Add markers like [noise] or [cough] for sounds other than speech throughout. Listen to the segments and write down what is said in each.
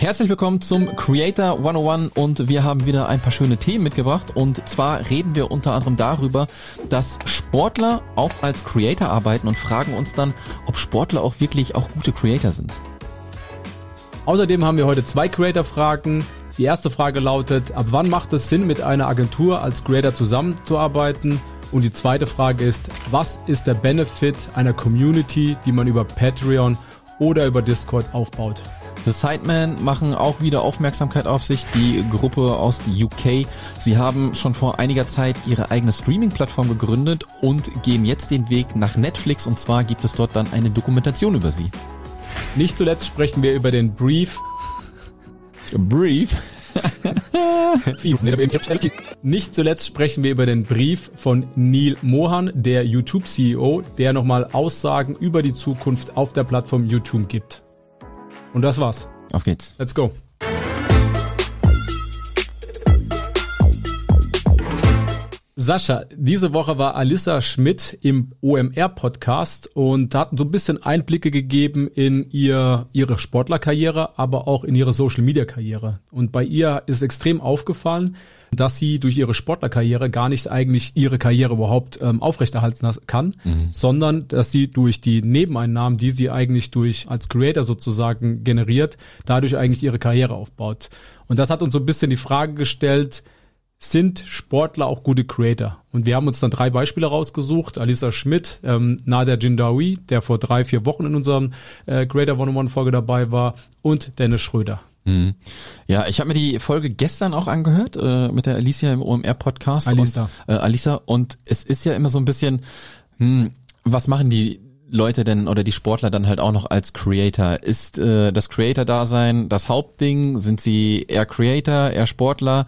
Herzlich willkommen zum Creator 101 und wir haben wieder ein paar schöne Themen mitgebracht und zwar reden wir unter anderem darüber, dass Sportler auch als Creator arbeiten und fragen uns dann, ob Sportler auch wirklich auch gute Creator sind. Außerdem haben wir heute zwei Creator-Fragen. Die erste Frage lautet, ab wann macht es Sinn, mit einer Agentur als Creator zusammenzuarbeiten? Und die zweite Frage ist, was ist der Benefit einer Community, die man über Patreon oder über Discord aufbaut? The Sidemen machen auch wieder Aufmerksamkeit auf sich, die Gruppe aus UK. Sie haben schon vor einiger Zeit ihre eigene Streaming-Plattform gegründet und gehen jetzt den Weg nach Netflix und zwar gibt es dort dann eine Dokumentation über sie. Nicht zuletzt sprechen wir über den Brief. Brief? Nicht zuletzt sprechen wir über den Brief von Neil Mohan, der YouTube-CEO, der nochmal Aussagen über die Zukunft auf der Plattform YouTube gibt. Und das war's. Auf geht's. Let's go. Sascha, diese Woche war Alissa Schmidt im OMR-Podcast und hat so ein bisschen Einblicke gegeben in ihr, ihre Sportlerkarriere, aber auch in ihre Social-Media-Karriere. Und bei ihr ist extrem aufgefallen, dass sie durch ihre Sportlerkarriere gar nicht eigentlich ihre Karriere überhaupt ähm, aufrechterhalten kann, mhm. sondern dass sie durch die Nebeneinnahmen, die sie eigentlich durch als Creator sozusagen generiert, dadurch eigentlich ihre Karriere aufbaut. Und das hat uns so ein bisschen die Frage gestellt, sind Sportler auch gute Creator? Und wir haben uns dann drei Beispiele rausgesucht. Alisa Schmidt, ähm, Nader Jindawi, der vor drei, vier Wochen in unserem äh, Creator One-on-One Folge dabei war und Dennis Schröder. Mhm. Ja, ich habe mir die Folge gestern auch angehört äh, mit der Alicia im OMR-Podcast. Alisa. Und, äh, Alisa. Und es ist ja immer so ein bisschen, hm, was machen die Leute denn oder die Sportler dann halt auch noch als Creator? Ist äh, das Creator-Dasein das Hauptding? Sind sie eher Creator, eher Sportler?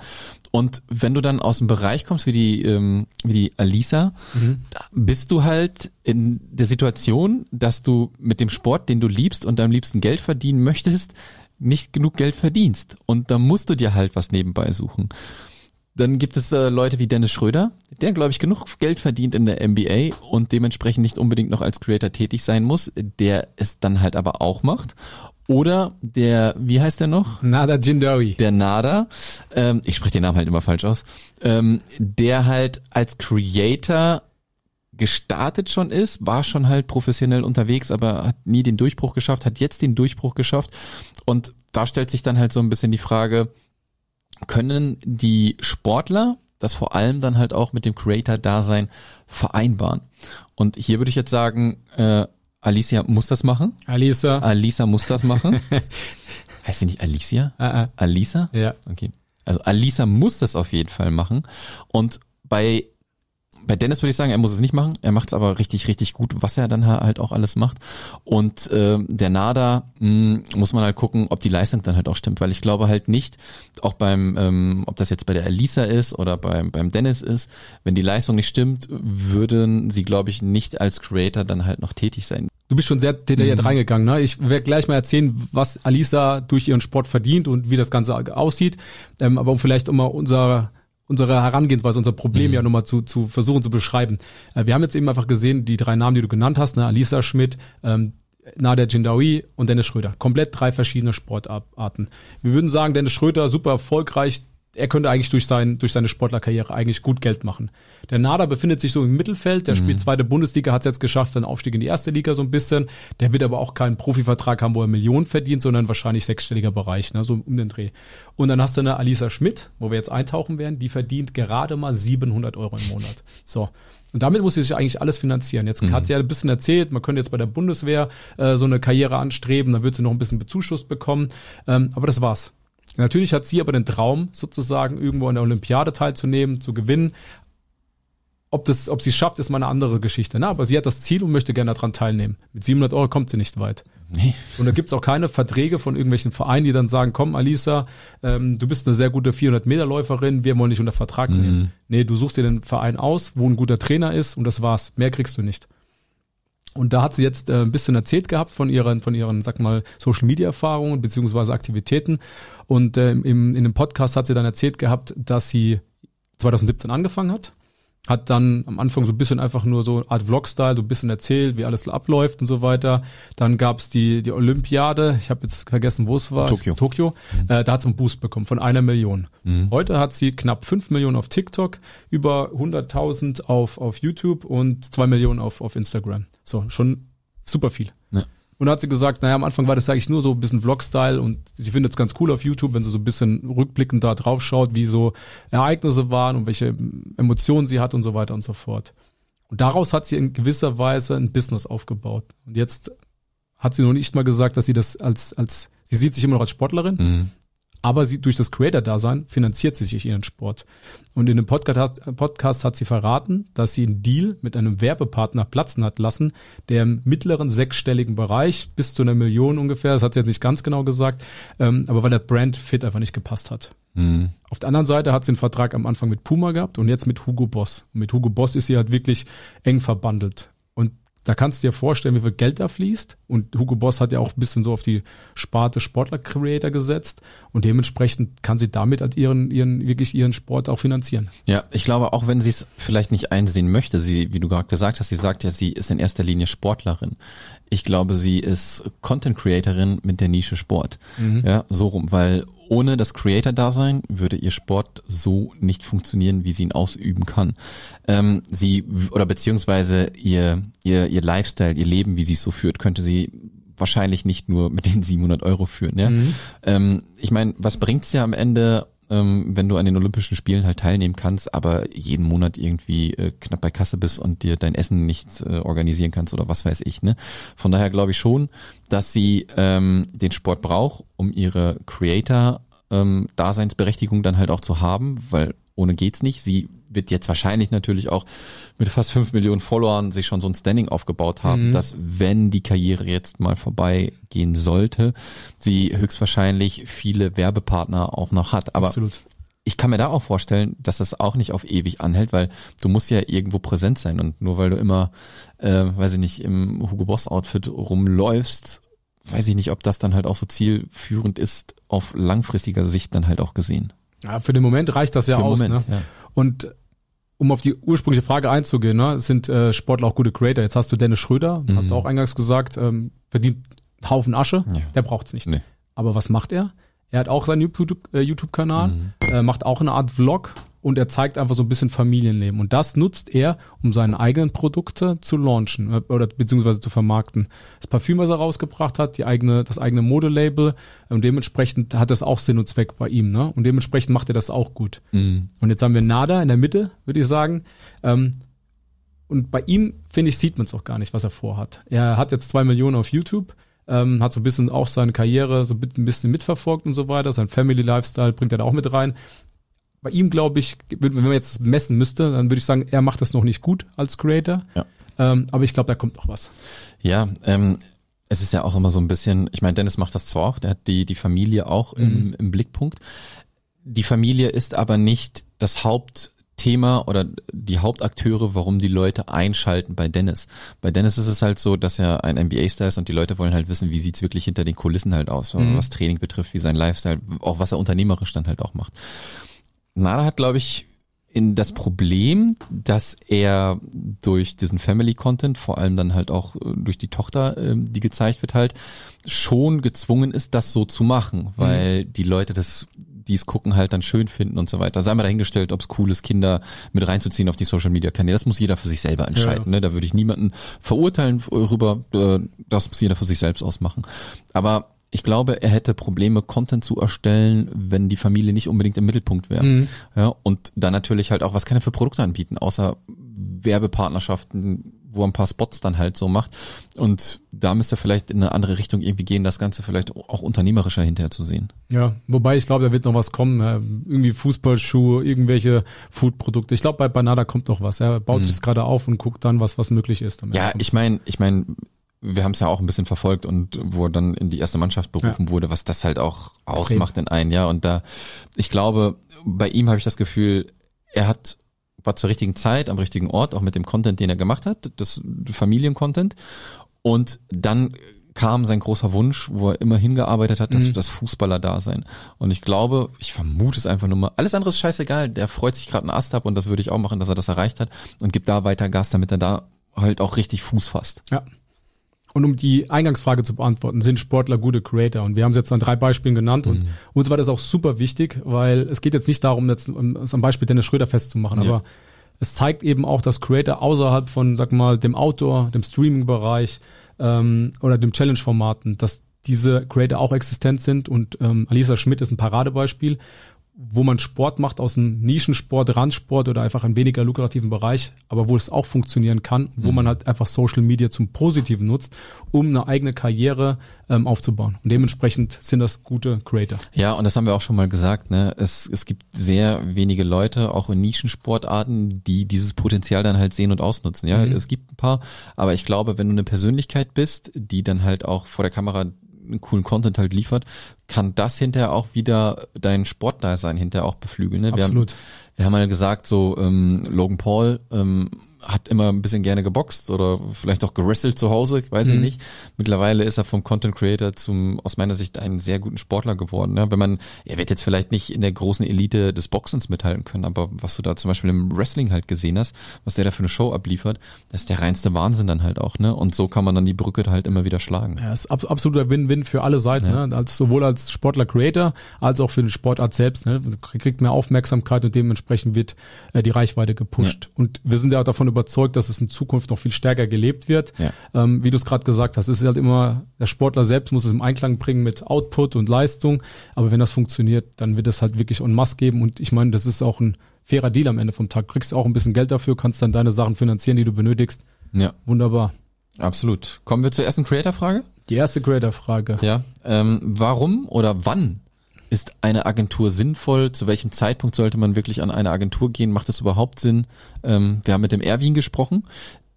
Und wenn du dann aus dem Bereich kommst, wie die, ähm, wie die Alisa, mhm. bist du halt in der Situation, dass du mit dem Sport, den du liebst und deinem liebsten Geld verdienen möchtest, nicht genug Geld verdienst. Und da musst du dir halt was nebenbei suchen. Dann gibt es äh, Leute wie Dennis Schröder, der, glaube ich, genug Geld verdient in der NBA und dementsprechend nicht unbedingt noch als Creator tätig sein muss, der es dann halt aber auch macht. Oder der, wie heißt der noch? Nada Jindawi. Der Nada, ähm, ich spreche den Namen halt immer falsch aus, ähm, der halt als Creator gestartet schon ist, war schon halt professionell unterwegs, aber hat nie den Durchbruch geschafft, hat jetzt den Durchbruch geschafft. Und da stellt sich dann halt so ein bisschen die Frage, können die Sportler das vor allem dann halt auch mit dem Creator-Dasein vereinbaren? Und hier würde ich jetzt sagen, äh, Alicia muss das machen. Alisa. Alisa muss das machen. [laughs] heißt sie nicht Alicia? Uh -uh. Alisa? Ja. Okay. Also Alisa muss das auf jeden Fall machen. Und bei bei Dennis würde ich sagen, er muss es nicht machen. Er macht es aber richtig, richtig gut, was er dann halt auch alles macht. Und äh, der Nada mh, hm, muss man halt gucken, ob die Leistung dann halt auch stimmt, weil ich glaube halt nicht, auch beim, ähm, ob das jetzt bei der Elisa ist oder beim, beim Dennis ist, wenn die Leistung nicht stimmt, würden sie, glaube ich, nicht als Creator dann halt noch tätig sein. Du bist schon sehr detailliert mhm. reingegangen. Ne? Ich werde gleich mal erzählen, was Alisa durch ihren Sport verdient und wie das Ganze aussieht. Ähm, aber um vielleicht um mal unser unsere Herangehensweise, unser Problem mhm. ja nochmal zu, zu versuchen zu beschreiben. Äh, wir haben jetzt eben einfach gesehen, die drei Namen, die du genannt hast, ne, Alisa Schmidt, ähm, Nader Jindawi und Dennis Schröder. Komplett drei verschiedene Sportarten. Wir würden sagen, Dennis Schröder super erfolgreich, er könnte eigentlich durch, sein, durch seine Sportlerkarriere eigentlich gut Geld machen. Der Nader befindet sich so im Mittelfeld, der mhm. spielt zweite Bundesliga, hat es jetzt geschafft, einen Aufstieg in die erste Liga so ein bisschen. Der wird aber auch keinen Profivertrag haben, wo er Millionen verdient, sondern wahrscheinlich sechsstelliger Bereich, ne, so um den Dreh. Und dann hast du eine Alisa Schmidt, wo wir jetzt eintauchen werden, die verdient gerade mal 700 Euro im Monat. So. Und damit muss sie sich eigentlich alles finanzieren. Jetzt mhm. hat sie ja ein bisschen erzählt, man könnte jetzt bei der Bundeswehr äh, so eine Karriere anstreben, dann wird sie noch ein bisschen bezuschusst bekommen. Ähm, aber das war's. Natürlich hat sie aber den Traum, sozusagen irgendwo an der Olympiade teilzunehmen, zu gewinnen. Ob, das, ob sie es schafft, ist mal eine andere Geschichte. Ne? Aber sie hat das Ziel und möchte gerne daran teilnehmen. Mit 700 Euro kommt sie nicht weit. Nee. Und da gibt's auch keine Verträge von irgendwelchen Vereinen, die dann sagen, komm Alisa, ähm, du bist eine sehr gute 400-Meter-Läuferin, wir wollen dich unter Vertrag mhm. nehmen. Nee, du suchst dir den Verein aus, wo ein guter Trainer ist und das war's. Mehr kriegst du nicht. Und da hat sie jetzt äh, ein bisschen erzählt gehabt von ihren, von ihren, sag mal, Social Media Erfahrungen beziehungsweise Aktivitäten. Und äh, im, in dem Podcast hat sie dann erzählt gehabt, dass sie 2017 angefangen hat, hat dann am Anfang so ein bisschen einfach nur so Art Vlog-Style, so ein bisschen erzählt, wie alles abläuft und so weiter. Dann gab's die, die Olympiade, ich habe jetzt vergessen, wo es war. Tokio. Tokio. Mhm. Äh, da hat sie einen Boost bekommen von einer Million. Mhm. Heute hat sie knapp fünf Millionen auf TikTok, über 100.000 auf, auf YouTube und zwei Millionen auf, auf Instagram. So, schon super viel. Und da hat sie gesagt, naja, am Anfang war das eigentlich nur so ein bisschen Vlog-Style und sie findet es ganz cool auf YouTube, wenn sie so ein bisschen rückblickend da drauf schaut, wie so Ereignisse waren und welche Emotionen sie hat und so weiter und so fort. Und daraus hat sie in gewisser Weise ein Business aufgebaut. Und jetzt hat sie noch nicht mal gesagt, dass sie das als, als, sie sieht sich immer noch als Sportlerin, mhm. Aber sie, durch das Creator-Dasein finanziert sie sich ihren Sport. Und in dem Podcast, Podcast hat sie verraten, dass sie einen Deal mit einem Werbepartner platzen hat lassen, der im mittleren sechsstelligen Bereich bis zu einer Million ungefähr, das hat sie jetzt nicht ganz genau gesagt, ähm, aber weil der Brand Fit einfach nicht gepasst hat. Mhm. Auf der anderen Seite hat sie einen Vertrag am Anfang mit Puma gehabt und jetzt mit Hugo Boss. Und mit Hugo Boss ist sie halt wirklich eng verbandelt. Da kannst du dir vorstellen, wie viel Geld da fließt. Und Hugo Boss hat ja auch ein bisschen so auf die Sparte Sportler-Creator gesetzt. Und dementsprechend kann sie damit halt ihren, ihren, wirklich ihren Sport auch finanzieren. Ja, ich glaube, auch wenn sie es vielleicht nicht einsehen möchte, sie, wie du gerade gesagt hast, sie sagt ja, sie ist in erster Linie Sportlerin. Ich glaube, sie ist Content Creatorin mit der Nische Sport. Mhm. Ja, so rum, weil ohne das Creator-Dasein würde ihr Sport so nicht funktionieren, wie sie ihn ausüben kann. Ähm, sie oder beziehungsweise ihr, ihr, ihr Lifestyle, ihr Leben, wie sie es so führt, könnte sie wahrscheinlich nicht nur mit den 700 Euro führen. Ja? Mhm. Ähm, ich meine, was bringt's ja am Ende, ähm, wenn du an den Olympischen Spielen halt teilnehmen kannst, aber jeden Monat irgendwie äh, knapp bei Kasse bist und dir dein Essen nicht äh, organisieren kannst oder was weiß ich. Ne? Von daher glaube ich schon, dass sie ähm, den Sport braucht, um ihre Creator ähm, dann halt auch zu haben, weil ohne geht's nicht. Sie wird jetzt wahrscheinlich natürlich auch mit fast fünf Millionen Followern sich schon so ein Standing aufgebaut haben, mhm. dass wenn die Karriere jetzt mal vorbei gehen sollte, sie höchstwahrscheinlich viele Werbepartner auch noch hat. Aber Absolut. ich kann mir da auch vorstellen, dass das auch nicht auf ewig anhält, weil du musst ja irgendwo präsent sein und nur weil du immer, äh, weiß ich nicht, im Hugo Boss Outfit rumläufst weiß ich nicht, ob das dann halt auch so zielführend ist, auf langfristiger Sicht dann halt auch gesehen. Ja, für den Moment reicht das ja für aus. Moment, ne? ja. Und um auf die ursprüngliche Frage einzugehen, ne, sind äh, Sportler auch gute Creator? Jetzt hast du Dennis Schröder, mhm. hast du auch eingangs gesagt, ähm, verdient einen Haufen Asche, ja. der braucht's nicht. Nee. Aber was macht er? Er hat auch seinen YouTube-Kanal, äh, YouTube mhm. äh, macht auch eine Art Vlog und er zeigt einfach so ein bisschen Familienleben. Und das nutzt er, um seine eigenen Produkte zu launchen äh, oder beziehungsweise zu vermarkten. Das Parfüm, was er rausgebracht hat, die eigene, das eigene Modelabel und dementsprechend hat das auch Sinn und Zweck bei ihm. Ne? Und dementsprechend macht er das auch gut. Mhm. Und jetzt haben wir Nada in der Mitte, würde ich sagen. Ähm, und bei ihm, finde ich, sieht man es auch gar nicht, was er vorhat. Er hat jetzt zwei Millionen auf YouTube. Ähm, hat so ein bisschen auch seine Karriere so ein bisschen mitverfolgt und so weiter. Sein Family Lifestyle bringt er da auch mit rein bei ihm glaube ich, wenn man jetzt messen müsste, dann würde ich sagen, er macht das noch nicht gut als Creator. Ja. Ähm, aber ich glaube, da kommt noch was. Ja, ähm, es ist ja auch immer so ein bisschen, ich meine, Dennis macht das zwar auch, der hat die, die Familie auch mhm. im, im Blickpunkt. Die Familie ist aber nicht das Hauptthema oder die Hauptakteure, warum die Leute einschalten bei Dennis. Bei Dennis ist es halt so, dass er ein NBA-Star ist und die Leute wollen halt wissen, wie sieht's wirklich hinter den Kulissen halt aus, mhm. was Training betrifft, wie sein Lifestyle, auch was er unternehmerisch dann halt auch macht. Nada hat, glaube ich, in das Problem, dass er durch diesen Family Content, vor allem dann halt auch äh, durch die Tochter, ähm, die gezeigt wird halt, schon gezwungen ist, das so zu machen, mhm. weil mhm. die Leute das die es gucken, halt dann schön finden und so weiter. Sei mal dahingestellt, ob es cool ist, Kinder mit reinzuziehen auf die Social Media Kanäle. Das muss jeder für sich selber entscheiden. Ja. Ne? Da würde ich niemanden verurteilen rüber. Äh, das muss jeder für sich selbst ausmachen. Aber ich glaube, er hätte Probleme, Content zu erstellen, wenn die Familie nicht unbedingt im Mittelpunkt wäre. Mhm. Ja, und dann natürlich halt auch, was kann er für Produkte anbieten, außer Werbepartnerschaften, wo er ein paar Spots dann halt so macht. Und da müsste er vielleicht in eine andere Richtung irgendwie gehen, das Ganze vielleicht auch unternehmerischer hinterher zu sehen. Ja, wobei ich glaube, da wird noch was kommen. Irgendwie Fußballschuhe, irgendwelche Foodprodukte. Ich glaube, bei Banada kommt noch was. Er baut mhm. sich gerade auf und guckt dann, was, was möglich ist. Ja, ich meine, ich meine, wir haben es ja auch ein bisschen verfolgt und wo er dann in die erste Mannschaft berufen ja. wurde, was das halt auch ausmacht in ein Jahr. Und da, ich glaube, bei ihm habe ich das Gefühl, er hat war zur richtigen Zeit am richtigen Ort, auch mit dem Content, den er gemacht hat, das Familiencontent. Und dann kam sein großer Wunsch, wo er immer hingearbeitet hat, dass Mhm. das Fußballer da sein. Und ich glaube, ich vermute es einfach nur mal. Alles andere ist scheißegal. Der freut sich gerade einen Ast ab und das würde ich auch machen, dass er das erreicht hat und gibt da weiter Gas, damit er da halt auch richtig Fuß fasst. Ja. Und um die Eingangsfrage zu beantworten, sind Sportler gute Creator? Und wir haben es jetzt an drei Beispielen genannt. Und uns war das auch super wichtig, weil es geht jetzt nicht darum, jetzt um es am Beispiel Dennis Schröder festzumachen, Ja. aber es zeigt eben auch, dass Creator außerhalb von, sag mal, dem Outdoor, dem Streaming-Bereich ähm, oder dem Challenge-Formaten, dass diese Creator auch existent sind. Und ähm, Alisa Schmidt ist ein Paradebeispiel, wo man Sport macht aus einem Nischensport, Randsport oder einfach einem weniger lukrativen Bereich, aber wo es auch funktionieren kann, wo man halt einfach Social Media zum Positiven nutzt, um eine eigene Karriere ähm, aufzubauen. Und dementsprechend sind das gute Creator. Ja, und das haben wir auch schon mal gesagt, ne? Es, es gibt sehr wenige Leute, auch in Nischensportarten, die dieses Potenzial dann halt sehen und ausnutzen. Ja, es gibt ein paar, aber ich glaube, wenn du eine Persönlichkeit bist, die dann halt auch vor der Kamera einen coolen Content halt liefert, kann das hinterher auch wieder dein Sportdasein hinterher auch beflügeln. Ne? Wir Absolut. Haben, wir haben mal gesagt, so ähm, Logan Paul ähm, hat immer ein bisschen gerne geboxt oder vielleicht auch gewrestelt zu Hause, weiß ich nicht. Mittlerweile ist er vom Content Creator zum aus meiner Sicht einen sehr guten Sportler geworden. Ne? Wenn man, er wird jetzt vielleicht nicht in der großen Elite des Boxens mithalten können, aber was du da zum Beispiel im Wrestling halt gesehen hast, was der da für eine Show abliefert, das ist der reinste Wahnsinn dann halt auch, ne? Und so kann man dann die Brücke halt immer wieder schlagen. Ja, ist abs absoluter Win-Win für alle Seiten, Ja. ne? als, sowohl als Sportler-Creator als auch für den Sportart selbst. Ne? Kriegt mehr Aufmerksamkeit und dementsprechend wird äh, die Reichweite gepusht. Und wir sind ja auch davon überzeugt, dass es in Zukunft noch viel stärker gelebt wird. Ja. Ähm, wie du es gerade gesagt hast, es ist halt immer, der Sportler selbst muss es im Einklang bringen mit Output und Leistung. Aber wenn das funktioniert, dann wird es halt wirklich en masse geben. Und ich meine, das ist auch ein fairer Deal am Ende vom Tag. Du kriegst auch ein bisschen Geld dafür, kannst dann deine Sachen finanzieren, die du benötigst. Ja, Wunderbar. absolut. Kommen wir zur ersten Creator-Frage? Die erste Creator-Frage. Ja. Ähm, warum oder wann ist eine Agentur sinnvoll? Zu welchem Zeitpunkt sollte man wirklich an eine Agentur gehen? Macht es überhaupt Sinn? Ähm, wir haben mit dem Erwin gesprochen,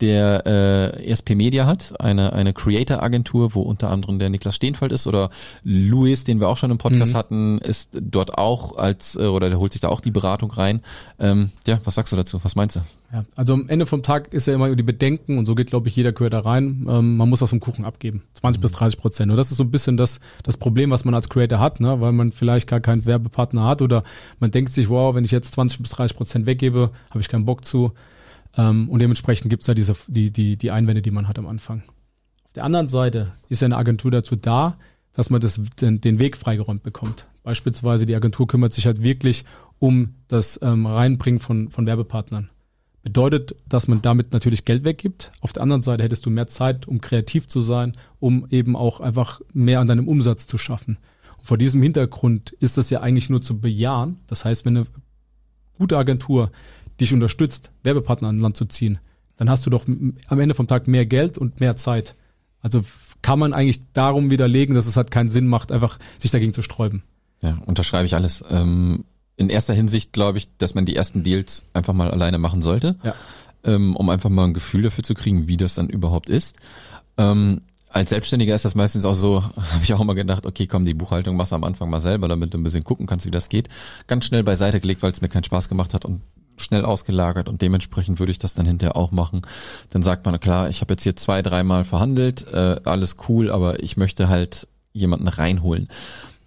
der äh, ESP Media hat, eine, eine Creator-Agentur, wo unter anderem der Niklas Steenfeld ist oder Luis, den wir auch schon im Podcast Mhm. hatten, ist dort auch als, äh, oder der holt sich da auch die Beratung rein. Ähm, ja, was sagst du dazu? Was meinst du? Ja, also am Ende vom Tag ist ja immer die Bedenken und so geht, glaube ich, jeder Creator rein. Ähm, man muss was vom Kuchen abgeben. 20 bis 30 Prozent. Und das ist so ein bisschen das, das Problem, was man als Creator hat, ne? weil man vielleicht gar keinen Werbepartner hat oder man denkt sich, wow, wenn ich jetzt 20 bis 30 Prozent weggebe, habe ich keinen Bock zu. Ähm, und dementsprechend gibt's da diese, die, die, die Einwände, die man hat am Anfang. Auf der anderen Seite ist ja eine Agentur dazu da, dass man das, den, den Weg freigeräumt bekommt. Beispielsweise die Agentur kümmert sich halt wirklich um das ähm, Reinbringen von, von Werbepartnern. Bedeutet, dass man damit natürlich Geld weggibt. Auf der anderen Seite hättest du mehr Zeit, um kreativ zu sein, um eben auch einfach mehr an deinem Umsatz zu schaffen. Und vor diesem Hintergrund ist das ja eigentlich nur zu bejahen. Das heißt, wenn eine gute Agentur dich unterstützt, Werbepartner an Land zu ziehen, dann hast du doch am Ende vom Tag mehr Geld und mehr Zeit. Also kann man eigentlich darum widerlegen, dass es halt keinen Sinn macht, einfach sich dagegen zu sträuben. Ja, unterschreibe ich alles. Ähm, in erster Hinsicht glaube ich, dass man die ersten Deals einfach mal alleine machen sollte, Ja. ähm, um einfach mal ein Gefühl dafür zu kriegen, wie das dann überhaupt ist. Ähm, als Selbstständiger ist das meistens auch so, [laughs] habe ich auch immer gedacht, okay, komm, die Buchhaltung machst du am Anfang mal selber, damit du ein bisschen gucken kannst, wie das geht. Ganz schnell beiseite gelegt, weil es mir keinen Spaß gemacht hat und schnell ausgelagert und dementsprechend würde ich das dann hinterher auch machen. Dann sagt man, klar, ich habe jetzt hier zwei, dreimal verhandelt, äh, alles cool, aber ich möchte halt jemanden reinholen.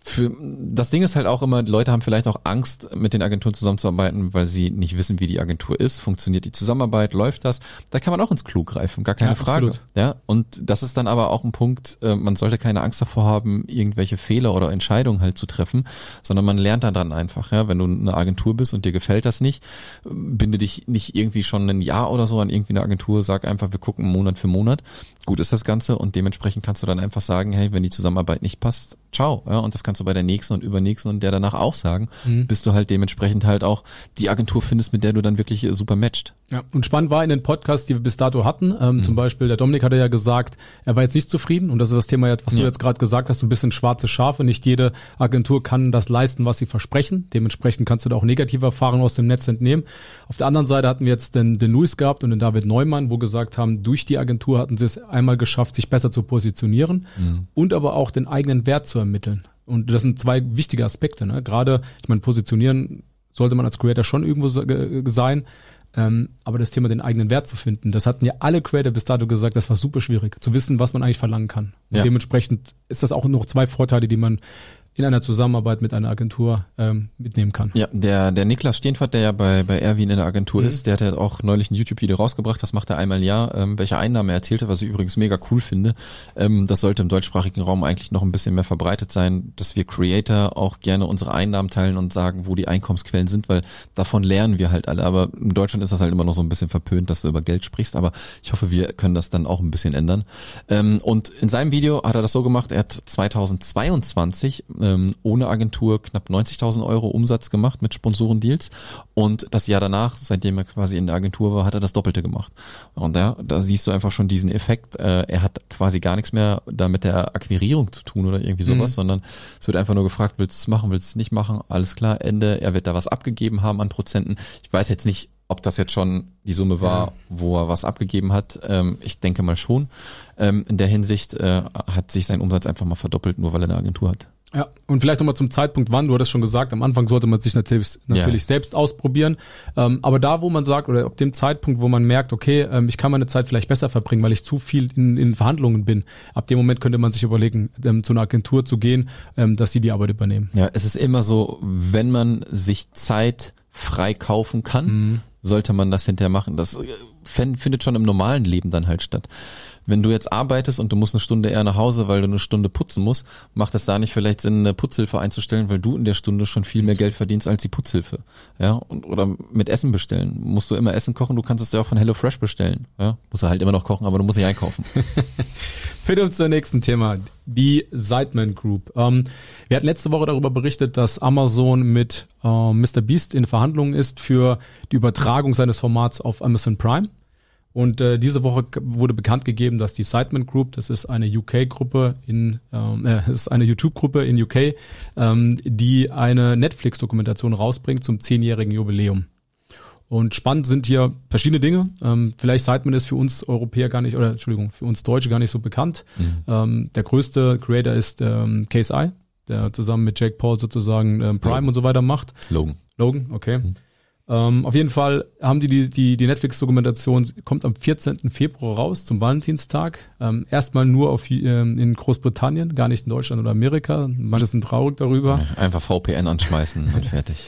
Für, das Ding ist halt auch immer, Leute haben vielleicht auch Angst, mit den Agenturen zusammenzuarbeiten, weil sie nicht wissen, wie die Agentur ist. Funktioniert die Zusammenarbeit? Läuft das? Da kann man auch ins Klo greifen, gar keine Ja, Frage. absolut. Ja, und das ist dann aber auch ein Punkt, äh, man sollte keine Angst davor haben, irgendwelche Fehler oder Entscheidungen halt zu treffen, sondern man lernt dann einfach, ja, wenn du eine Agentur bist und dir gefällt das nicht, binde dich nicht irgendwie schon ein Jahr oder so an irgendwie eine Agentur, sag einfach, wir gucken Monat für Monat. Gut ist das Ganze und dementsprechend kannst du dann einfach sagen, hey, wenn die Zusammenarbeit nicht passt, ciao, ja, und das kannst du bei der nächsten und übernächsten und der danach auch sagen, bis du halt dementsprechend halt auch die Agentur findest, mit der du dann wirklich äh, super matcht. Ja, und spannend war in den Podcasts, die wir bis dato hatten, ähm, zum Beispiel der Dominik hatte ja gesagt, er war jetzt nicht zufrieden und das ist das Thema, jetzt, was du Ja. jetzt gerade gesagt hast, ein bisschen schwarze Schafe. Nicht jede Agentur kann das leisten, was sie versprechen. Dementsprechend kannst du da auch negative Erfahrungen aus dem Netz entnehmen. Auf der anderen Seite hatten wir jetzt den, den Luis gehabt und den David Neumann, wo gesagt haben, durch die Agentur hatten sie es einmal geschafft, sich besser zu positionieren und aber auch den eigenen Wert zu ermitteln. Und das sind zwei wichtige Aspekte. Ne? Gerade, ich meine, positionieren sollte man als Creator schon irgendwo sein. Ähm, aber das Thema, den eigenen Wert zu finden, das hatten ja alle Creator bis dato gesagt, das war super schwierig, zu wissen, was man eigentlich verlangen kann. Und Ja. dementsprechend ist das auch noch zwei Vorteile, die man in einer Zusammenarbeit mit einer Agentur ähm, mitnehmen kann. Ja, der, der Niklas Steenfert, der ja bei, bei Erwin in der Agentur Mhm. ist, der hat ja auch neulich ein YouTube-Video rausgebracht, das macht er einmal im Jahr, ähm, welche Einnahmen er erzählte, was ich übrigens mega cool finde. Ähm, das sollte im deutschsprachigen Raum eigentlich noch ein bisschen mehr verbreitet sein, dass wir Creator auch gerne unsere Einnahmen teilen und sagen, wo die Einkommensquellen sind, weil davon lernen wir halt alle. Aber in Deutschland ist das halt immer noch so ein bisschen verpönt, dass du über Geld sprichst, aber ich hoffe, wir können das dann auch ein bisschen ändern. Ähm, und in seinem Video hat er das so gemacht, er hat 2022 ähm, ohne Agentur knapp 90.000 Euro Umsatz gemacht mit Sponsorendeals und das Jahr danach, seitdem er quasi in der Agentur war, hat er das Doppelte gemacht. Und da, da siehst du einfach schon diesen Effekt. Äh, er hat quasi gar nichts mehr da mit der Akquirierung zu tun oder irgendwie sowas, Mhm. sondern es wird einfach nur gefragt, willst du es machen, willst du es nicht machen? Alles klar, Ende. Er wird da was abgegeben haben an Prozenten. Ich weiß jetzt nicht, ob das jetzt schon die Summe war, Ja. wo er was abgegeben hat. Ähm, ich denke mal schon. Ähm, in der Hinsicht äh, hat sich sein Umsatz einfach mal verdoppelt, nur weil er eine Agentur hat. Ja, und vielleicht nochmal zum Zeitpunkt, wann, du hattest schon gesagt, am Anfang sollte man sich natürlich, natürlich selbst ausprobieren. Ähm, aber da, wo man sagt, oder ab dem Zeitpunkt, wo man merkt, okay, ähm, ich kann meine Zeit vielleicht besser verbringen, weil ich zu viel in, in Verhandlungen bin, ab dem Moment könnte man sich überlegen, ähm, zu einer Agentur zu gehen, ähm, dass sie die Arbeit übernehmen. Ja, es ist immer so, wenn man sich Zeit frei kaufen kann, Mhm. Sollte man das hinterher machen. Das äh, fin- findet schon im normalen Leben dann halt statt. Wenn du jetzt arbeitest und du musst eine Stunde eher nach Hause, weil du eine Stunde putzen musst, macht es da nicht vielleicht Sinn, eine Putzhilfe einzustellen, weil du in der Stunde schon viel mehr Geld verdienst als die Putzhilfe. Ja, und, oder mit Essen bestellen. Musst du immer Essen kochen, du kannst es ja auch von HelloFresh bestellen. Ja, musst du halt immer noch kochen, aber du musst nicht einkaufen. [laughs] Führt uns zum nächsten Thema, die Sideman Group. Ähm, wir hatten letzte Woche darüber berichtet, dass Amazon mit äh, Mr. Beast in Verhandlungen ist für die Übertragung seines Formats auf Amazon Prime. Und äh, diese Woche wurde bekannt gegeben, dass die Sideman Group, das ist eine UK-Gruppe in, ähm, äh, ist eine YouTube-Gruppe in UK, ähm, die eine Netflix-Dokumentation rausbringt zum zehnjährigen Jubiläum. Und spannend sind hier verschiedene Dinge. Ähm, vielleicht Sideman ist für uns Europäer gar nicht, oder Entschuldigung, für uns Deutsche gar nicht so bekannt. Ähm, der größte Creator ist ähm, KSI, der zusammen mit Jake Paul sozusagen ähm, Prime Logan. und so weiter macht. Logan. Logan, okay. Ähm, auf jeden Fall haben die die, die, die Netflix-Dokumentation, kommt am 14. Februar raus, zum Valentinstag. Ähm, erstmal nur auf, ähm, in Großbritannien, gar nicht in Deutschland oder Amerika. Manche sind traurig darüber. Einfach VPN anschmeißen und [laughs] fertig.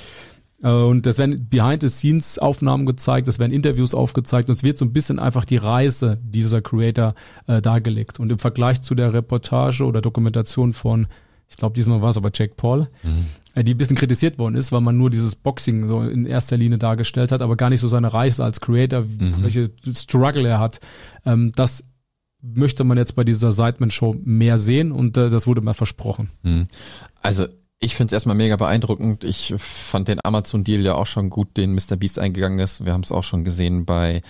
Äh, Und das werden Behind-the-Scenes-Aufnahmen gezeigt, das werden Interviews aufgezeigt und es wird so ein bisschen einfach die Reise dieser Creator äh, dargelegt. Und im Vergleich zu der Reportage oder Dokumentation von, ich glaube diesmal war es aber Jack Paul, äh, die ein bisschen kritisiert worden ist, weil man nur dieses Boxing so in erster Linie dargestellt hat, aber gar nicht so seine Reise als Creator, welche Struggle er hat. Ähm, das möchte man jetzt bei dieser Sideman-Show mehr sehen und äh, das wurde mal versprochen. Hm. Also ich finde es erstmal mega beeindruckend. Ich fand den Amazon-Deal ja auch schon gut, den Mr. Beast eingegangen ist. Wir haben es auch schon gesehen bei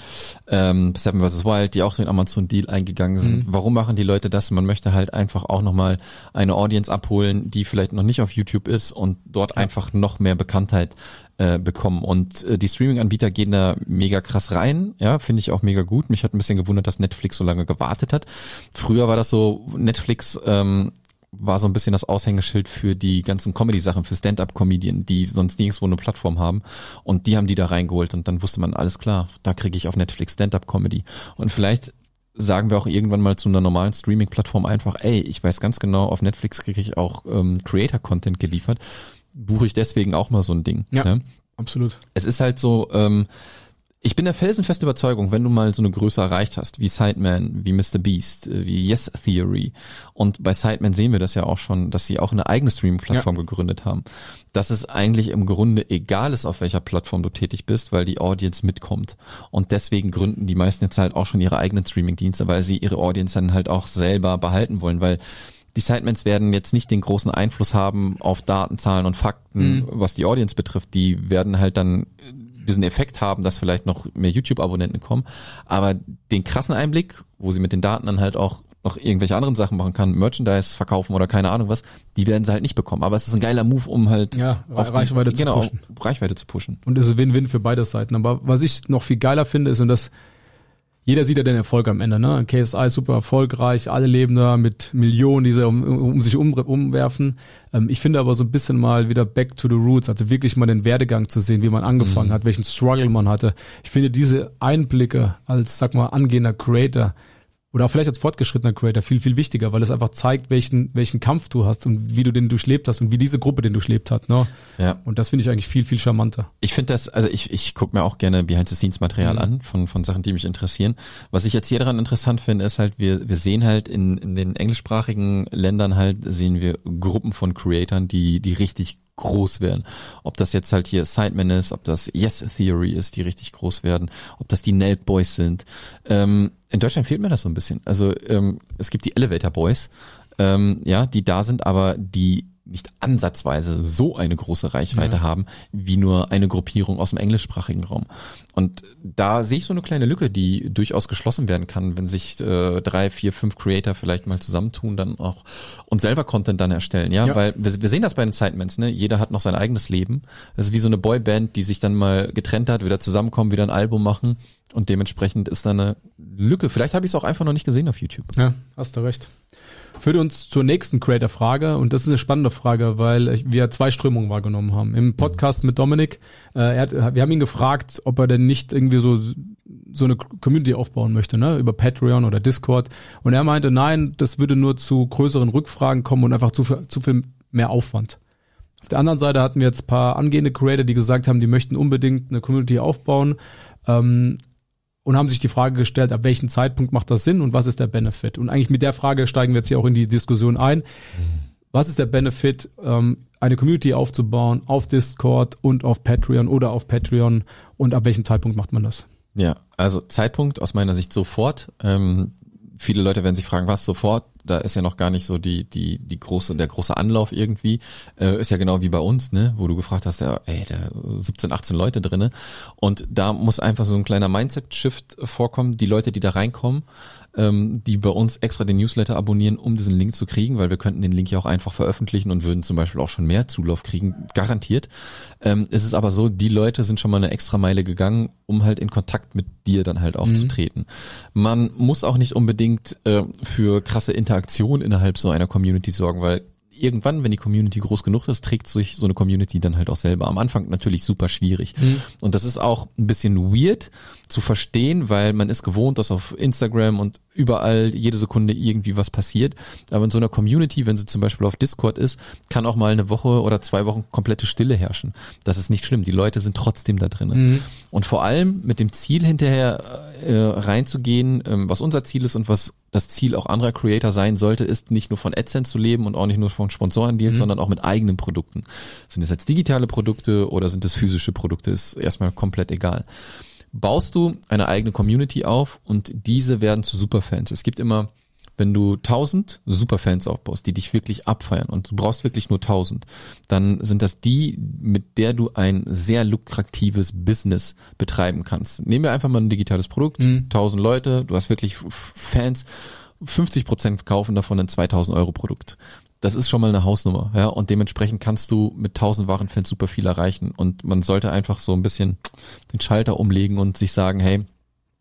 ähm, Seven vs. Wild, die auch den Amazon-Deal eingegangen sind. Warum machen die Leute das? Man möchte halt einfach auch nochmal eine Audience abholen, die vielleicht noch nicht auf YouTube ist und dort einfach noch mehr Bekanntheit äh, bekommen. Und äh, die Streaming-Anbieter gehen da mega krass rein. Ja, finde ich auch mega gut. Mich hat ein bisschen gewundert, dass Netflix so lange gewartet hat. Früher war das so, Netflix ähm, war so ein bisschen das Aushängeschild für die ganzen Comedy-Sachen, für Stand-up-Comedian, die sonst nirgendwo eine Plattform haben. Und die haben die da reingeholt und dann wusste man, alles klar, da kriege ich auf Netflix Stand-up-Comedy. Und vielleicht sagen wir auch irgendwann mal zu einer normalen Streaming-Plattform einfach, ey, ich weiß ganz genau, auf Netflix kriege ich auch ähm, Creator-Content geliefert. Buche ich deswegen auch mal so ein Ding. Ja. ne? Absolut. es ist halt so, ähm, ich bin der felsenfesten Überzeugung, wenn du mal so eine Größe erreicht hast, wie Sideman, wie Mr. Beast, äh, wie Yes Theory, und bei Sideman sehen wir das ja auch schon, dass sie auch eine eigene Streaming-Plattform gegründet haben, dass es eigentlich im Grunde egal ist, auf welcher Plattform du tätig bist, weil die Audience mitkommt. Und deswegen gründen die meisten jetzt halt auch schon ihre eigenen Streaming-Dienste, weil sie ihre Audience dann halt auch selber behalten wollen, weil die Sidemans werden jetzt nicht den großen Einfluss haben auf Daten, Zahlen und Fakten, was die Audience betrifft. Die werden halt dann diesen Effekt haben, dass vielleicht noch mehr YouTube-Abonnenten kommen. Aber den krassen Einblick, wo sie mit den Daten dann halt auch noch irgendwelche anderen Sachen machen kann, Merchandise verkaufen oder keine Ahnung was, die werden sie halt nicht bekommen. Aber es ist ein geiler Move, um halt Ja, auf Reichweite die, zu genau, pushen. Reichweite zu pushen. Und es ist Win-Win für beide Seiten. Aber was ich noch viel geiler finde, ist, und das jeder sieht ja den Erfolg am Ende, ne? KSI super erfolgreich, alle leben da mit Millionen, die sie um, um sich um, umwerfen. Ähm, ich finde aber so ein bisschen mal wieder back to the roots, also wirklich mal den Werdegang zu sehen, wie man angefangen mhm. hat, welchen Struggle man hatte. Ich finde diese Einblicke als, sag mal, angehender Creator, oder auch vielleicht als fortgeschrittener Creator viel, viel wichtiger, weil es einfach zeigt, welchen, welchen Kampf du hast und wie du den durchlebt hast und wie diese Gruppe den durchlebt hat. Ne? Ja. Und das finde ich eigentlich viel, viel charmanter. Ich finde das, also ich, ich gucke mir auch gerne Behind-the-Scenes-Material mhm. an von, von Sachen, die mich interessieren. Was ich jetzt hier daran interessant finde, ist halt, wir, wir sehen halt in, in den englischsprachigen Ländern halt, sehen wir Gruppen von Creatoren, die, die richtig groß werden. Ob das jetzt halt hier Sidemen ist, ob das Yes Theory ist, die richtig groß werden, ob das die Nelt Boys sind. Ähm, in Deutschland fehlt mir das so ein bisschen. Also ähm, es gibt die Elevator Boys, ähm, ja, die da sind, aber die nicht ansatzweise so eine große Reichweite ja. haben, wie nur eine Gruppierung aus dem englischsprachigen Raum. Und da sehe ich so eine kleine Lücke, die durchaus geschlossen werden kann, wenn sich äh, drei, vier, fünf Creator vielleicht mal zusammentun, dann auch und selber Content dann erstellen, ja, ja. weil wir, wir sehen das bei den Sitemans, ne? Jeder hat noch sein eigenes Leben. Das ist wie so eine Boyband, die sich dann mal getrennt hat, wieder zusammenkommen, wieder ein Album machen und dementsprechend ist da eine Lücke. Vielleicht habe ich es auch einfach noch nicht gesehen auf YouTube. Ja, hast du recht führt uns zur nächsten Creator-Frage und das ist eine spannende Frage, weil wir zwei Strömungen wahrgenommen haben. Im Podcast mit Dominik, äh, hat, wir haben ihn gefragt, ob er denn nicht irgendwie so so eine Community aufbauen möchte, ne, über Patreon oder Discord. Und er meinte, nein, das würde nur zu größeren Rückfragen kommen und einfach zu viel, zu viel mehr Aufwand. Auf der anderen Seite hatten wir jetzt paar angehende Creator, die gesagt haben, die möchten unbedingt eine Community aufbauen. Ähm, und haben sich die Frage gestellt, ab welchem Zeitpunkt macht das Sinn und was ist der Benefit? Und eigentlich mit der Frage steigen wir jetzt hier auch in die Diskussion ein. Was ist der Benefit, ähm, eine Community aufzubauen auf Discord und auf Patreon oder auf Patreon und ab welchem Zeitpunkt macht man das? Ja, also Zeitpunkt aus meiner Sicht sofort. Ähm, viele Leute werden sich fragen, was sofort? Da ist ja noch gar nicht so die die die große der große Anlauf irgendwie. Äh, ist ja genau wie bei uns, ne, wo du gefragt hast, ja, ey, da 17, 18 Leute drinne und da muss einfach so ein kleiner Mindset Shift vorkommen, die Leute, die da reinkommen ähm, die bei uns extra den Newsletter abonnieren, um diesen Link zu kriegen, weil wir könnten den Link ja auch einfach veröffentlichen und würden zum Beispiel auch schon mehr Zulauf kriegen, garantiert. Ähm, es ist aber so, die Leute sind schon mal eine extra Meile gegangen, um halt in Kontakt mit dir dann halt auch mhm. zu treten. Man muss auch nicht unbedingt äh, für krasse Interaktion innerhalb so einer Community sorgen, weil irgendwann, wenn die Community groß genug ist, trägt sich so eine Community dann halt auch selber. Am Anfang natürlich super schwierig. Mhm. Und das ist auch ein bisschen weird zu verstehen, weil man ist gewohnt, dass auf Instagram und überall jede Sekunde irgendwie was passiert. Aber in so einer Community, wenn sie zum Beispiel auf Discord ist, kann auch mal eine Woche oder zwei Wochen komplette Stille herrschen. Das ist nicht schlimm. Die Leute sind trotzdem da drinnen. Mhm. Und vor allem mit dem Ziel hinterher äh, reinzugehen, ähm, was unser Ziel ist und was das Ziel auch anderer Creator sein sollte, ist nicht nur von AdSense zu leben und auch nicht nur von Sponsorendeals, mhm. sondern auch mit eigenen Produkten. Sind es jetzt digitale Produkte oder sind es physische Produkte, ist erstmal komplett egal. Baust du eine eigene Community auf und diese werden zu Superfans. Es gibt immer, wenn du tausend Superfans aufbaust, die dich wirklich abfeiern und du brauchst wirklich nur tausend, dann sind das die, mit der du ein sehr lukratives Business betreiben kannst. Nehmen wir einfach mal ein digitales Produkt, mhm. tausend Leute, du hast wirklich Fans 50 Prozent kaufen davon ein 2000 Euro Produkt das ist schon mal eine Hausnummer, ja, und dementsprechend kannst du mit 1000 Warenfans super viel erreichen und man sollte einfach so ein bisschen den Schalter umlegen und sich sagen, hey,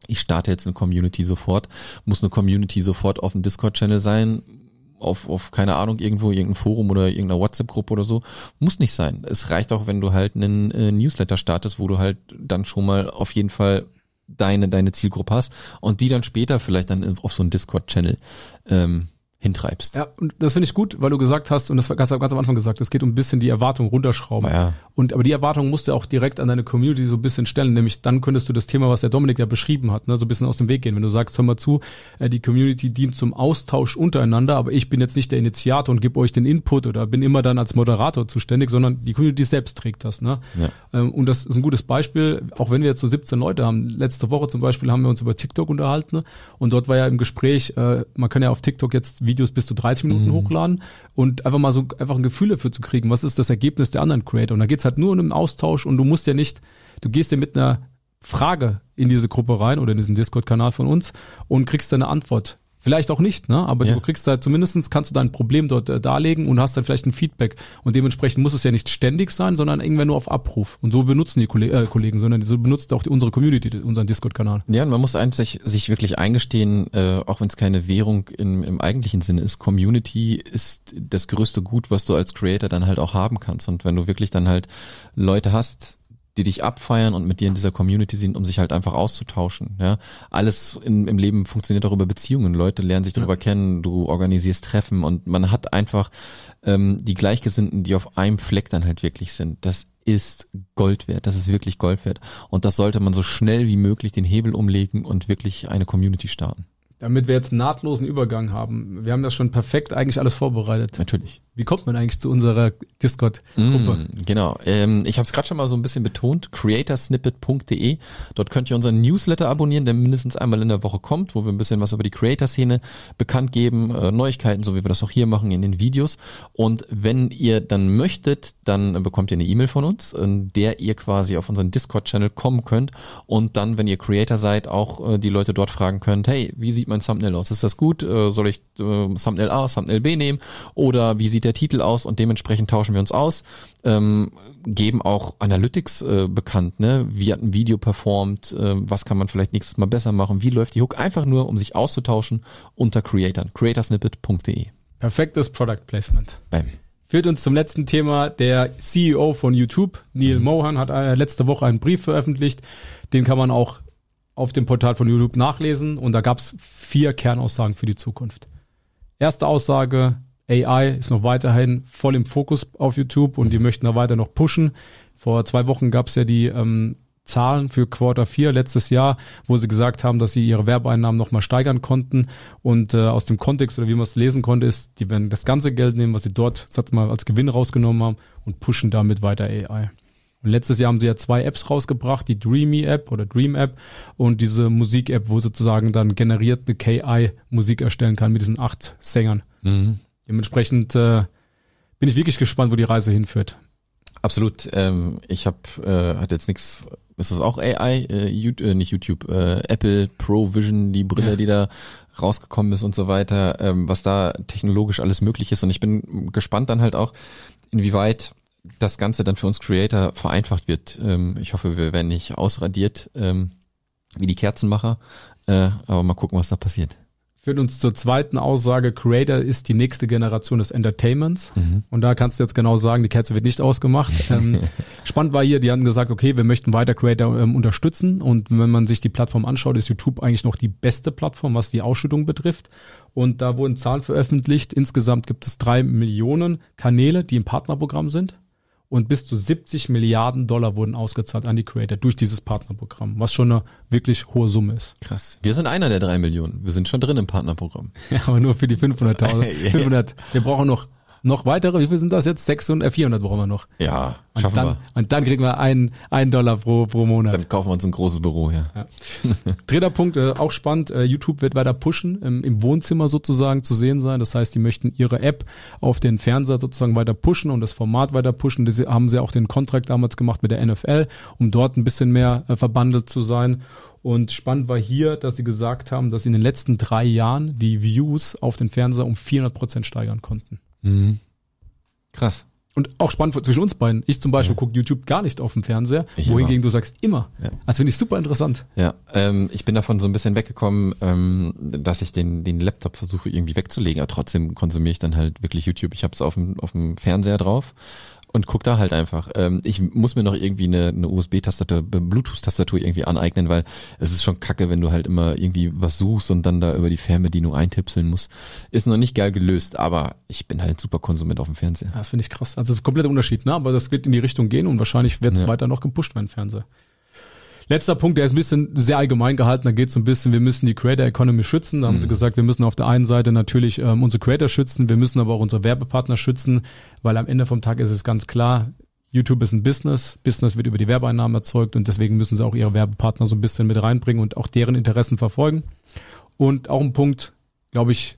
ich starte jetzt eine Community sofort, muss eine Community sofort auf dem Discord-Channel sein, auf, auf, keine Ahnung, irgendwo, irgendein Forum oder irgendeiner WhatsApp-Gruppe oder so. Muss nicht sein. Es reicht auch, wenn du halt einen äh, Newsletter startest, wo du halt dann schon mal auf jeden Fall deine, deine Zielgruppe hast und die dann später vielleicht dann auf so einen Discord-Channel ähm, hintreibst. Ja, und das finde ich gut, weil du gesagt hast, und das hast du ganz am Anfang gesagt, es geht um ein bisschen die Erwartung runterschrauben. Ja. Und aber die Erwartung musst du auch direkt an deine Community so ein bisschen stellen, nämlich dann könntest du das Thema, was der Dominik ja beschrieben hat, ne, so ein bisschen aus dem Weg gehen. Wenn du sagst, hör mal zu, äh, die Community dient zum Austausch untereinander, aber ich bin jetzt nicht der Initiator und gebe euch den Input oder bin immer dann als Moderator zuständig, sondern die Community selbst trägt das. Ne? Ja. Ähm, und das ist ein gutes Beispiel, auch wenn wir jetzt so 17 Leute haben. Letzte Woche zum Beispiel haben wir uns über TikTok unterhalten ne? und dort war ja im Gespräch, äh, man kann ja auf TikTok jetzt Videos bis zu 30 Minuten mhm. hochladen und einfach mal so einfach ein Gefühl dafür zu kriegen, was ist das Ergebnis der anderen Creator. Und da geht's halt nur um einen Austausch und du musst ja nicht, du gehst ja mit einer Frage in diese Gruppe rein oder in diesen Discord-Kanal von uns und kriegst dann eine Antwort Vielleicht auch nicht, ne? Aber Ja. du kriegst da zumindestens kannst du dein Problem dort äh, darlegen und hast dann vielleicht ein Feedback. Und dementsprechend muss es ja nicht ständig sein, sondern irgendwann nur auf Abruf. Und so benutzen die Kolle äh, Kollegen, sondern so benutzt auch die, unsere Community, unseren Discord-Kanal. Ja, und man muss eigentlich sich wirklich eingestehen, äh, auch wenn es keine Währung im, im eigentlichen Sinne ist, Community ist das größte Gut, was du als Creator dann halt auch haben kannst. Und wenn du wirklich dann halt Leute hast, die dich abfeiern und mit dir in dieser Community sind, um sich halt einfach auszutauschen. Ja, alles in, im Leben funktioniert auch über Beziehungen. Leute lernen sich darüber kennen. Du organisierst Treffen und man hat einfach ähm, die Gleichgesinnten, die auf einem Fleck dann halt wirklich sind. Das ist Gold wert. Das ist wirklich Gold wert. Und das sollte man so schnell wie möglich den Hebel umlegen und wirklich eine Community starten. Damit wir jetzt einen nahtlosen Übergang haben. Wir haben das schon perfekt eigentlich alles vorbereitet. Natürlich. Wie kommt man eigentlich zu unserer Discord-Gruppe? Mm, genau. Ähm, ich habe es gerade schon mal so ein bisschen betont. creatorsnippet.de. Dort könnt ihr unseren Newsletter abonnieren, der mindestens einmal in der Woche kommt, wo wir ein bisschen was über die Creator-Szene bekannt geben, äh, Neuigkeiten, so wie wir das auch hier machen in den Videos. Und wenn ihr dann möchtet, dann äh, bekommt ihr eine E-Mail von uns, in der ihr quasi auf unseren Discord-Channel kommen könnt und dann, wenn ihr Creator seid, auch äh, die Leute dort fragen könnt, hey, wie sieht mein Thumbnail aus? Ist das gut? Äh, soll ich äh, Thumbnail A, Thumbnail B nehmen? Oder wie sieht der Titel aus? Und dementsprechend tauschen wir uns aus ähm, geben auch Analytics äh, bekannt, ne? Wie hat ein Video performt, äh, was kann man vielleicht nächstes Mal besser machen, wie läuft die Hook, einfach nur, um sich auszutauschen unter Creatoren. creatorsnippet.de. Perfektes Product Placement. Bam. Führt uns zum letzten Thema. Der CEO von YouTube, Neil Mohan, hat äh, letzte Woche einen Brief veröffentlicht. Den kann man auch auf dem Portal von YouTube nachlesen. Und da gab es vier Kernaussagen für die Zukunft. Erste Aussage, AI ist noch weiterhin voll im Fokus auf YouTube und die möchten da weiter noch pushen. Vor zwei Wochen gab es ja die ähm, Zahlen für Quarter 4 letztes Jahr, wo sie gesagt haben, dass sie ihre Werbeeinnahmen nochmal steigern konnten. Und äh, aus dem Kontext oder wie man es lesen konnte, ist, die werden das ganze Geld nehmen, was sie dort sag mal, als Gewinn rausgenommen haben und pushen damit weiter AI. Und letztes Jahr haben sie ja zwei Apps rausgebracht, die Dreamy App oder Dream App und diese Musik App, wo sozusagen dann generiert eine KI Musik erstellen kann mit diesen acht Sängern. Mhm. Dementsprechend äh, bin ich wirklich gespannt, wo die Reise hinführt. Absolut. Ähm, ich habe, äh, hat jetzt nichts. Ist das auch AI? Äh, YouTube, äh, nicht YouTube, äh, Apple Pro Vision, die Brille, Ja. die da rausgekommen ist und so weiter, ähm, was da technologisch alles möglich ist. Und ich bin gespannt dann halt auch, inwieweit das Ganze dann für uns Creator vereinfacht wird. Ähm, ich hoffe, wir werden nicht ausradiert ähm, wie die Kerzenmacher, äh, aber mal gucken, was da passiert. Führt uns zur zweiten Aussage, Creator ist die nächste Generation des Entertainments. Und da kannst du jetzt genau sagen, die Kerze wird nicht ausgemacht. ähm, [laughs] spannend war hier, die hatten gesagt, okay, wir möchten weiter Creator ähm, unterstützen. Und wenn man sich die Plattform anschaut, ist YouTube eigentlich noch die beste Plattform, was die Ausschüttung betrifft. Und da wurden Zahlen veröffentlicht. Insgesamt gibt es drei Millionen Kanäle, die im Partnerprogramm sind. Und bis zu 70 Milliarden Dollar wurden ausgezahlt an die Creator durch dieses Partnerprogramm, was schon eine wirklich hohe Summe ist. Krass. Wir sind einer der drei Millionen. Wir sind schon drin im Partnerprogramm. Ja, [laughs] aber nur für die 500.000. [laughs] Ja. 500. Wir brauchen noch, noch weitere. Wie viel sind das jetzt? 600, äh, 400 brauchen wir noch. Ja, Und schaffen dann, wir. und dann kriegen wir einen, einen Dollar pro, pro Monat. Dann kaufen wir uns ein großes Büro, ja. Dritter Punkt, äh, auch spannend. Äh, YouTube wird weiter pushen, ähm, im Wohnzimmer sozusagen zu sehen sein. Das heißt, die möchten ihre App auf den Fernseher sozusagen weiter pushen und das Format weiter pushen. Das haben sie auch den Kontrakt damals gemacht mit der NFL, um dort ein bisschen mehr äh, verbandelt zu sein. Und spannend war hier, dass sie gesagt haben, dass sie in den letzten drei Jahren die Views auf den Fernseher um 400 Prozent steigern konnten. Mhm. Krass. Und auch spannend zwischen uns beiden. Ich zum Beispiel gucke YouTube gar nicht auf dem Fernseher, Ich wohingegen du sagst immer. Ja. Das finde ich super interessant. Ja, ähm, ich bin davon so ein bisschen weggekommen, ähm, dass ich den, den Laptop versuche irgendwie wegzulegen, aber trotzdem konsumiere ich dann halt wirklich YouTube. Ich habe es auf dem, auf dem Fernseher drauf und guck da halt einfach. Ähm, ich muss mir noch irgendwie eine, eine USB-Tastatur, Bluetooth-Tastatur irgendwie aneignen, weil es ist schon kacke, wenn du halt immer irgendwie was suchst und dann da über die Fernbedienung eintipseln musst. Ist noch nicht geil gelöst, aber ich bin halt super Konsument auf dem Fernseher. Ja, das finde ich krass. Also das ist ein kompletter Unterschied, ne? Aber das wird in die Richtung gehen und wahrscheinlich wird es Ja. weiter noch gepusht werden, Fernseher. Letzter Punkt, der ist ein bisschen sehr allgemein gehalten. Da geht es so ein bisschen, wir müssen die Creator Economy schützen. Da haben sie gesagt, wir müssen auf der einen Seite natürlich ähm, unsere Creator schützen, wir müssen aber auch unsere Werbepartner schützen, weil am Ende vom Tag ist es ganz klar, YouTube ist ein Business. Business wird über die Werbeeinnahmen erzeugt und deswegen müssen sie auch ihre Werbepartner so ein bisschen mit reinbringen und auch deren Interessen verfolgen. Und auch ein Punkt, glaube ich,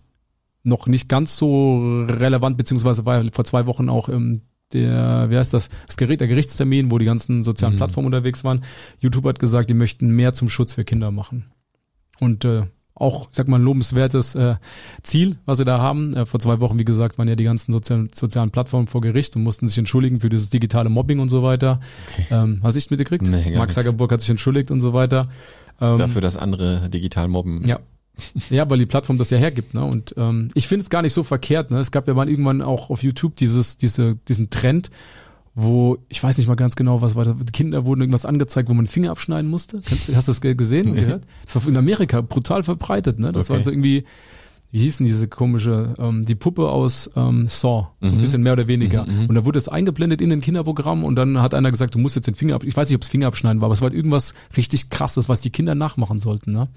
noch nicht ganz so relevant, beziehungsweise war vor zwei Wochen auch ähm, der, wie heißt das, das Gerät, der Gerichtstermin, wo die ganzen sozialen Mhm. Plattformen unterwegs waren. YouTube hat gesagt, die möchten mehr zum Schutz für Kinder machen. Und äh, auch, ich sag mal, ein lobenswertes äh, Ziel, was sie da haben. Äh, vor zwei Wochen, wie gesagt, waren ja die ganzen sozialen, sozialen Plattformen vor Gericht und mussten sich entschuldigen für dieses digitale Mobbing und so weiter. Okay. Ähm, hast du nicht mitgekriegt? Nee, Mark Zuckerberg hat sich entschuldigt und so weiter. Ähm, Dafür, dass andere digital mobben. Ja, ja, weil die Plattform das ja hergibt. Ne? Und ähm, ich finde es gar nicht so verkehrt. Ne? Es gab ja mal irgendwann auch auf YouTube dieses, diese, diesen Trend, wo, ich weiß nicht mal ganz genau, was war da, Kinder wurden irgendwas angezeigt, wo man Finger abschneiden musste. Kennst, hast du das gesehen? Nee. Gehört? Das war in Amerika brutal verbreitet. Ne? Das okay. war so irgendwie, wie hießen diese komische, ähm, die Puppe aus ähm, Saw, so mhm. ein bisschen mehr oder weniger. Mhm, mhm, und da wurde es eingeblendet in den Kinderprogramm und dann hat einer gesagt, du musst jetzt den Finger ab, ich weiß nicht, ob es Finger abschneiden war, aber es war halt irgendwas richtig krasses, was die Kinder nachmachen sollten. Ne?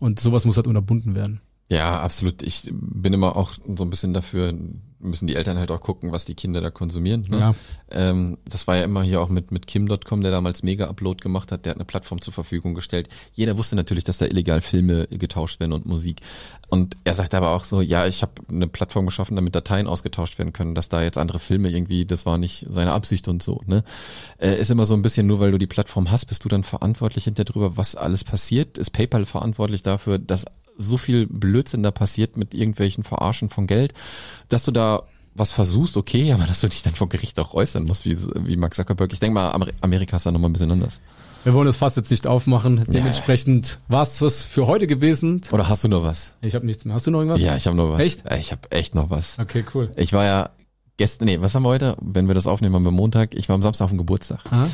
Und sowas muss halt unterbunden werden. Ja, absolut. Ich bin immer auch so ein bisschen dafür, müssen die Eltern halt auch gucken, was die Kinder da konsumieren. Ne? Ja. Ähm, das war ja immer hier auch mit, mit Kim.com, der damals Mega-Upload gemacht hat, der hat eine Plattform zur Verfügung gestellt. Jeder wusste natürlich, dass da illegal Filme getauscht werden und Musik. Und er sagt aber auch so, ja, ich habe eine Plattform geschaffen, damit Dateien ausgetauscht werden können, dass da jetzt andere Filme irgendwie, das war nicht seine Absicht und so. Ne? Äh, ist immer so ein bisschen, nur weil du die Plattform hast, bist du dann verantwortlich hinter drüber, was alles passiert. Ist PayPal verantwortlich dafür, dass so viel Blödsinn da passiert mit irgendwelchen Verarschen von Geld, dass du da was versuchst, okay, aber dass du dich dann vor Gericht auch äußern musst, wie, wie Mark Zuckerberg. Ich denke mal, Amerika ist da nochmal ein bisschen anders. Wir wollen das fast jetzt nicht aufmachen. Dementsprechend ja. war es das für heute gewesen. Oder hast du noch was? Ich habe nichts mehr. Hast du noch irgendwas? Ja, ich habe noch was. Echt? Ich habe echt noch was. Okay, cool. Ich war ja gestern, nee, was haben wir heute? Wenn wir das aufnehmen, haben wir Montag. Ich war am Samstag auf dem Geburtstag. Aha.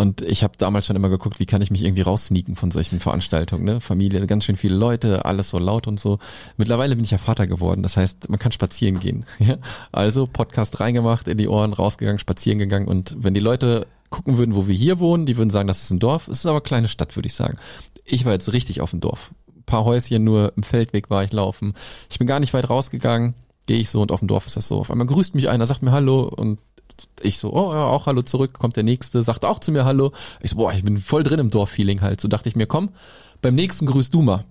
Und ich habe damals schon immer geguckt, wie kann ich mich irgendwie raussneaken von solchen Veranstaltungen. Ne? Familie, ganz schön viele Leute, alles so laut und so. Mittlerweile bin ich ja Vater geworden, das heißt, man kann spazieren gehen. [laughs] Ja? Also Podcast reingemacht, in die Ohren, rausgegangen, spazieren gegangen. Und wenn die Leute gucken würden, wo wir hier wohnen, die würden sagen, das ist ein Dorf. Es ist aber eine kleine Stadt, würde ich sagen. Ich war jetzt richtig auf dem Dorf. Ein paar Häuschen nur im Feldweg war ich laufen. Ich bin gar nicht weit rausgegangen gehe ich so und auf dem Dorf ist das so. Auf einmal grüßt mich einer, sagt mir Hallo und ich so, oh ja, auch Hallo zurück, kommt der nächste, sagt auch zu mir Hallo. Ich so, boah, ich bin voll drin im Dorffeeling halt. So dachte ich mir, komm, beim nächsten grüßt du mal.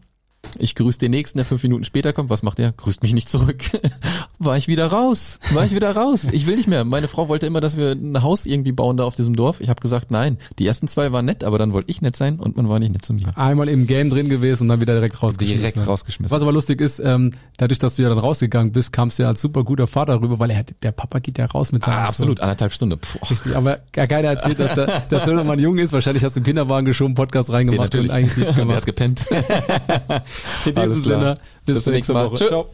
Ich grüße den nächsten, der fünf Minuten später kommt. Was macht er? Grüßt mich nicht zurück. [laughs] war ich wieder raus. War ich wieder raus. Ich will nicht mehr. Meine Frau wollte immer, dass wir ein Haus irgendwie bauen da auf diesem Dorf. Ich habe gesagt, nein. Die ersten zwei waren nett, aber dann wollte ich nett sein und man war nicht nett zu mir. Einmal im Game drin gewesen und dann wieder direkt rausgeschmissen. Direkt rausgeschmissen. Was aber lustig ist, ähm, dadurch, dass du ja dann rausgegangen bist, kamst du ja als super guter Vater rüber, weil er, der Papa geht ja raus mit seinem ah, Absolut, anderthalb Stunden. Richtig, aber gar keiner erzählt, dass der, [laughs] dass der Mann jung ist. Wahrscheinlich hast du im Kinderwagen geschoben, Podcast reingemacht ja, und eigentlich nichts gemacht. [laughs] der hat gepennt. In diesem Sinne, bis, zum nächsten Mal. Woche. Ciao.